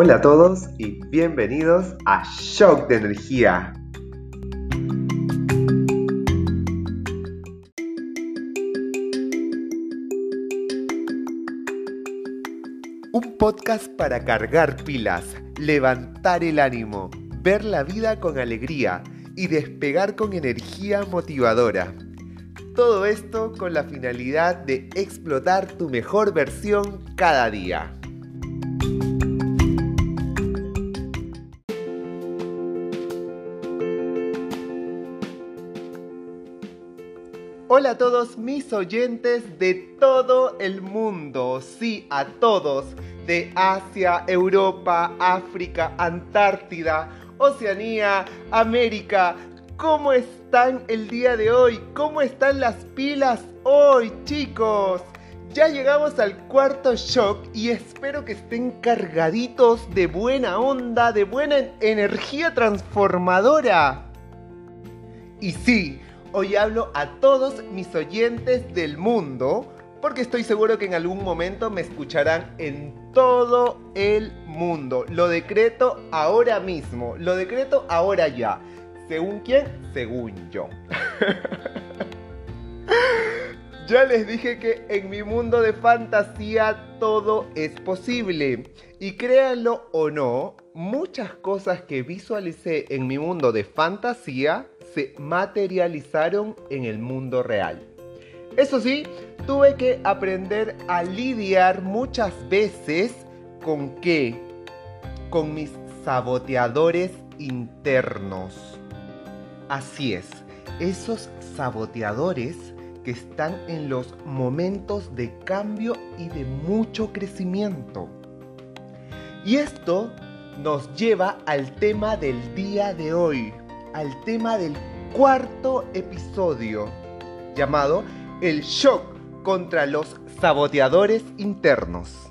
Hola a todos y bienvenidos a Shock de Energía. Un podcast para cargar pilas, levantar el ánimo, ver la vida con alegría y despegar con energía motivadora. Todo esto con la finalidad de explotar tu mejor versión cada día. Hola a todos mis oyentes de todo el mundo, sí, a todos, de Asia, Europa, África, Antártida, Oceanía, América. ¿Cómo están el día de hoy? ¿Cómo están las pilas hoy, chicos? Ya llegamos al cuarto shock y espero que estén cargaditos de buena onda, de buena energía transformadora. Y sí, Hoy hablo a todos mis oyentes del mundo porque estoy seguro que en algún momento me escucharán en todo el mundo. Lo decreto ahora mismo, lo decreto ahora ya. ¿Según quién? Según yo. ya les dije que en mi mundo de fantasía todo es posible. Y créanlo o no, muchas cosas que visualicé en mi mundo de fantasía se materializaron en el mundo real. Eso sí, tuve que aprender a lidiar muchas veces con qué? Con mis saboteadores internos. Así es, esos saboteadores que están en los momentos de cambio y de mucho crecimiento. Y esto nos lleva al tema del día de hoy, al tema del cuarto episodio, llamado El shock contra los saboteadores internos.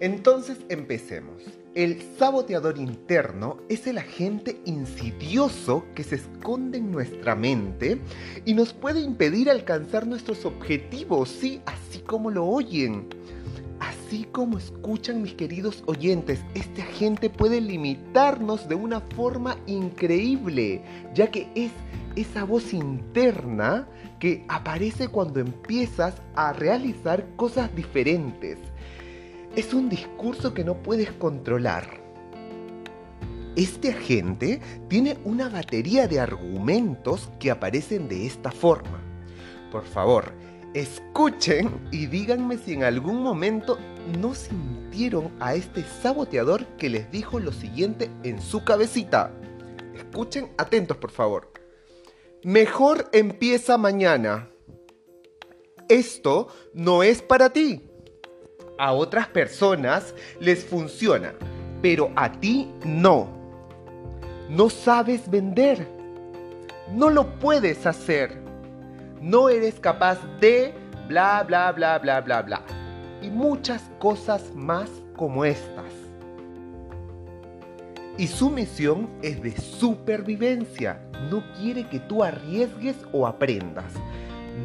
Entonces empecemos. El saboteador interno es el agente insidioso que se esconde en nuestra mente y nos puede impedir alcanzar nuestros objetivos, sí, así como lo oyen. Así como escuchan mis queridos oyentes, este agente puede limitarnos de una forma increíble, ya que es esa voz interna que aparece cuando empiezas a realizar cosas diferentes es un discurso que no puedes controlar. Este agente tiene una batería de argumentos que aparecen de esta forma. Por favor, escuchen y díganme si en algún momento no sintieron a este saboteador que les dijo lo siguiente en su cabecita. Escuchen atentos, por favor. Mejor empieza mañana. Esto no es para ti a otras personas les funciona, pero a ti no. No sabes vender. No lo puedes hacer. No eres capaz de bla, bla, bla, bla, bla, bla. Y muchas cosas más como estas. Y su misión es de supervivencia. No quiere que tú arriesgues o aprendas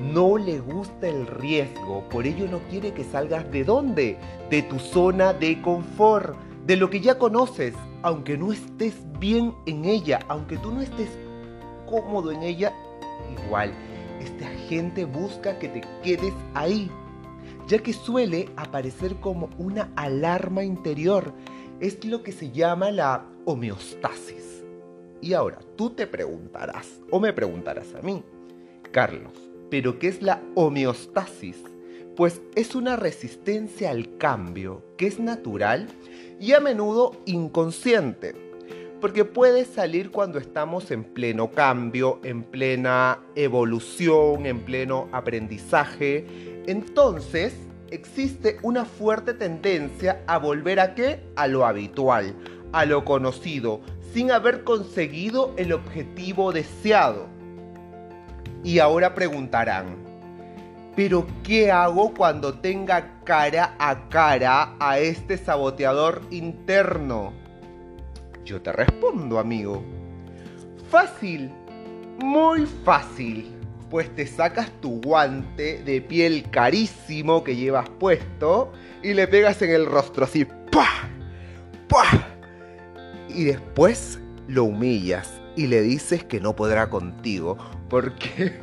no le gusta el riesgo, por ello no quiere que salgas de dónde? De tu zona de confort, de lo que ya conoces, aunque no estés bien en ella, aunque tú no estés cómodo en ella, igual, este agente busca que te quedes ahí, ya que suele aparecer como una alarma interior. Es lo que se llama la homeostasis. Y ahora, tú te preguntarás, o me preguntarás a mí, Carlos, pero ¿qué es la homeostasis? Pues es una resistencia al cambio que es natural y a menudo inconsciente, porque puede salir cuando estamos en pleno cambio, en plena evolución, en pleno aprendizaje. Entonces, existe una fuerte tendencia a volver a qué? A lo habitual, a lo conocido, sin haber conseguido el objetivo deseado. Y ahora preguntarán, ¿pero qué hago cuando tenga cara a cara a este saboteador interno? Yo te respondo, amigo. Fácil. Muy fácil, pues te sacas tu guante de piel carísimo que llevas puesto y le pegas en el rostro así, ¡pah! ¡pah! Y después lo humillas y le dices que no podrá contigo porque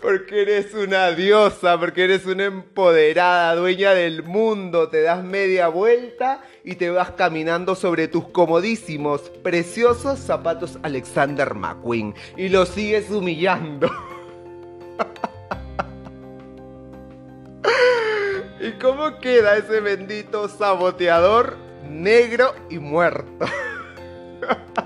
porque eres una diosa, porque eres una empoderada, dueña del mundo. Te das media vuelta y te vas caminando sobre tus comodísimos, preciosos zapatos Alexander McQueen. Y lo sigues humillando. ¿Y cómo queda ese bendito saboteador negro y muerto?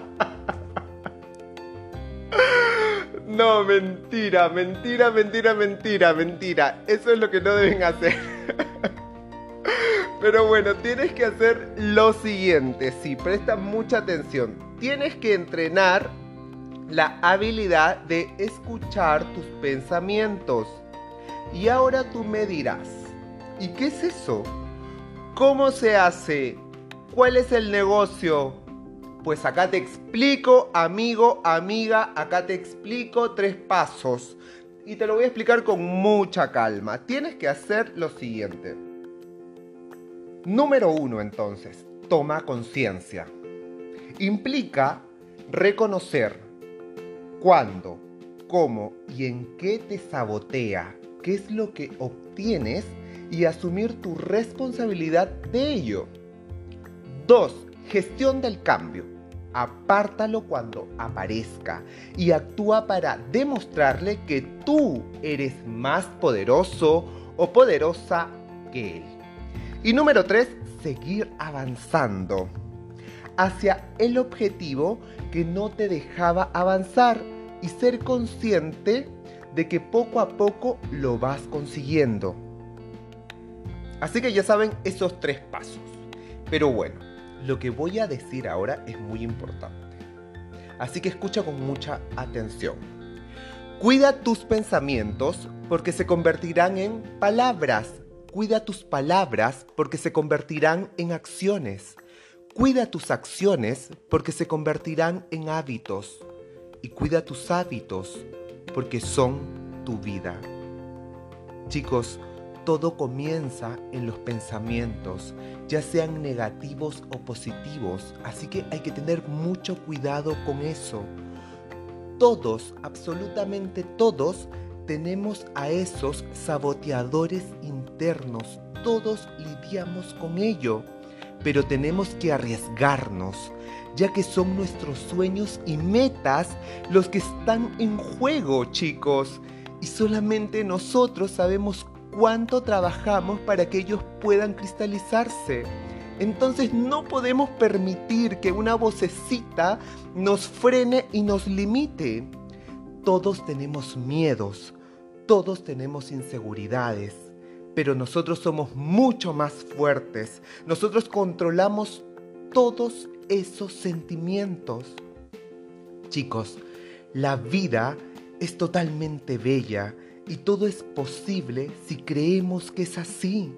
No, mentira, mentira, mentira, mentira, mentira. Eso es lo que no deben hacer. Pero bueno, tienes que hacer lo siguiente, sí, presta mucha atención. Tienes que entrenar la habilidad de escuchar tus pensamientos. Y ahora tú me dirás, ¿y qué es eso? ¿Cómo se hace? ¿Cuál es el negocio? Pues acá te explico, amigo, amiga, acá te explico tres pasos. Y te lo voy a explicar con mucha calma. Tienes que hacer lo siguiente. Número uno, entonces, toma conciencia. Implica reconocer cuándo, cómo y en qué te sabotea, qué es lo que obtienes y asumir tu responsabilidad de ello. 2 Gestión del cambio. Apártalo cuando aparezca y actúa para demostrarle que tú eres más poderoso o poderosa que él. Y número 3, seguir avanzando hacia el objetivo que no te dejaba avanzar y ser consciente de que poco a poco lo vas consiguiendo. Así que ya saben esos tres pasos. Pero bueno, lo que voy a decir ahora es muy importante. Así que escucha con mucha atención. Cuida tus pensamientos porque se convertirán en palabras. Cuida tus palabras porque se convertirán en acciones. Cuida tus acciones porque se convertirán en hábitos. Y cuida tus hábitos porque son tu vida. Chicos, todo comienza en los pensamientos, ya sean negativos o positivos, así que hay que tener mucho cuidado con eso. Todos, absolutamente todos, tenemos a esos saboteadores internos, todos lidiamos con ello, pero tenemos que arriesgarnos, ya que son nuestros sueños y metas los que están en juego, chicos. Y solamente nosotros sabemos cuánto trabajamos para que ellos puedan cristalizarse. Entonces no podemos permitir que una vocecita nos frene y nos limite. Todos tenemos miedos, todos tenemos inseguridades, pero nosotros somos mucho más fuertes. Nosotros controlamos todos esos sentimientos. Chicos, la vida es totalmente bella y todo es posible si creemos que es así.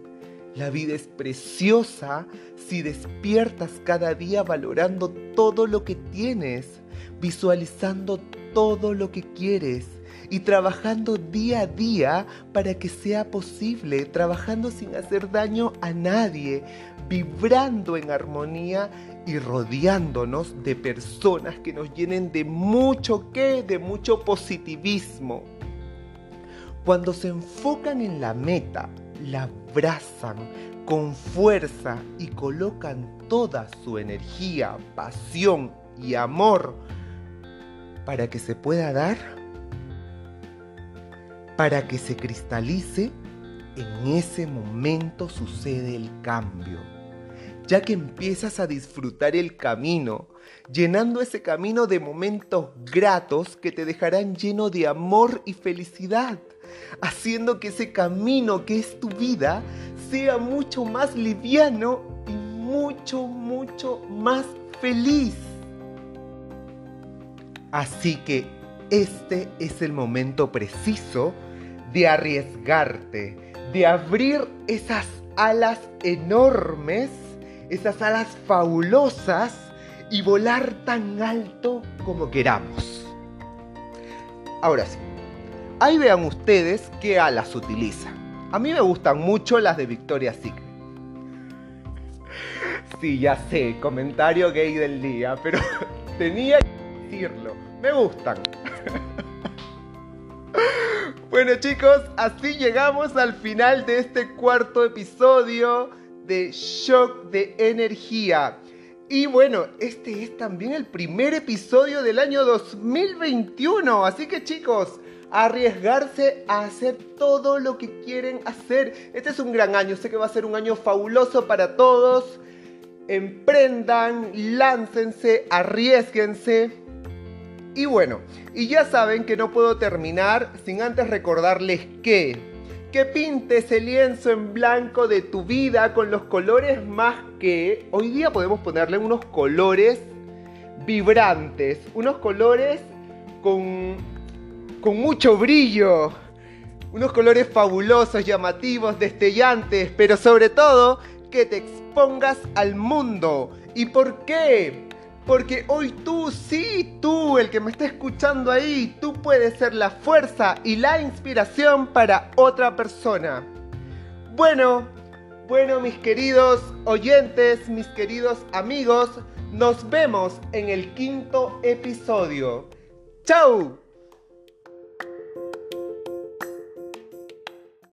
La vida es preciosa si despiertas cada día valorando todo lo que tienes, visualizando todo lo que quieres y trabajando día a día para que sea posible, trabajando sin hacer daño a nadie, vibrando en armonía y rodeándonos de personas que nos llenen de mucho qué, de mucho positivismo. Cuando se enfocan en la meta, la abrazan con fuerza y colocan toda su energía, pasión y amor para que se pueda dar, para que se cristalice, en ese momento sucede el cambio, ya que empiezas a disfrutar el camino, llenando ese camino de momentos gratos que te dejarán lleno de amor y felicidad haciendo que ese camino que es tu vida sea mucho más liviano y mucho, mucho más feliz. Así que este es el momento preciso de arriesgarte, de abrir esas alas enormes, esas alas fabulosas y volar tan alto como queramos. Ahora sí, ahí vean ustedes qué alas utilizan. A mí me gustan mucho las de Victoria's Secret. Sí, ya sé, comentario gay del día, pero tenía que decirlo. Me gustan. Bueno chicos, así llegamos al final de este cuarto episodio de Shock de Energía. Y bueno, este es también el primer episodio del año 2021. Así que chicos, arriesgarse a hacer todo lo que quieren hacer. Este es un gran año, sé que va a ser un año fabuloso para todos. Emprendan, láncense, arriesguense. Y bueno, y ya saben que no puedo terminar sin antes recordarles que que pintes el lienzo en blanco de tu vida con los colores más que hoy día podemos ponerle unos colores vibrantes, unos colores con con mucho brillo, unos colores fabulosos, llamativos, destellantes, pero sobre todo que te expongas al mundo. ¿Y por qué? Porque hoy tú, sí, tú, el que me está escuchando ahí, tú puedes ser la fuerza y la inspiración para otra persona. Bueno, bueno mis queridos oyentes, mis queridos amigos, nos vemos en el quinto episodio. ¡Chao!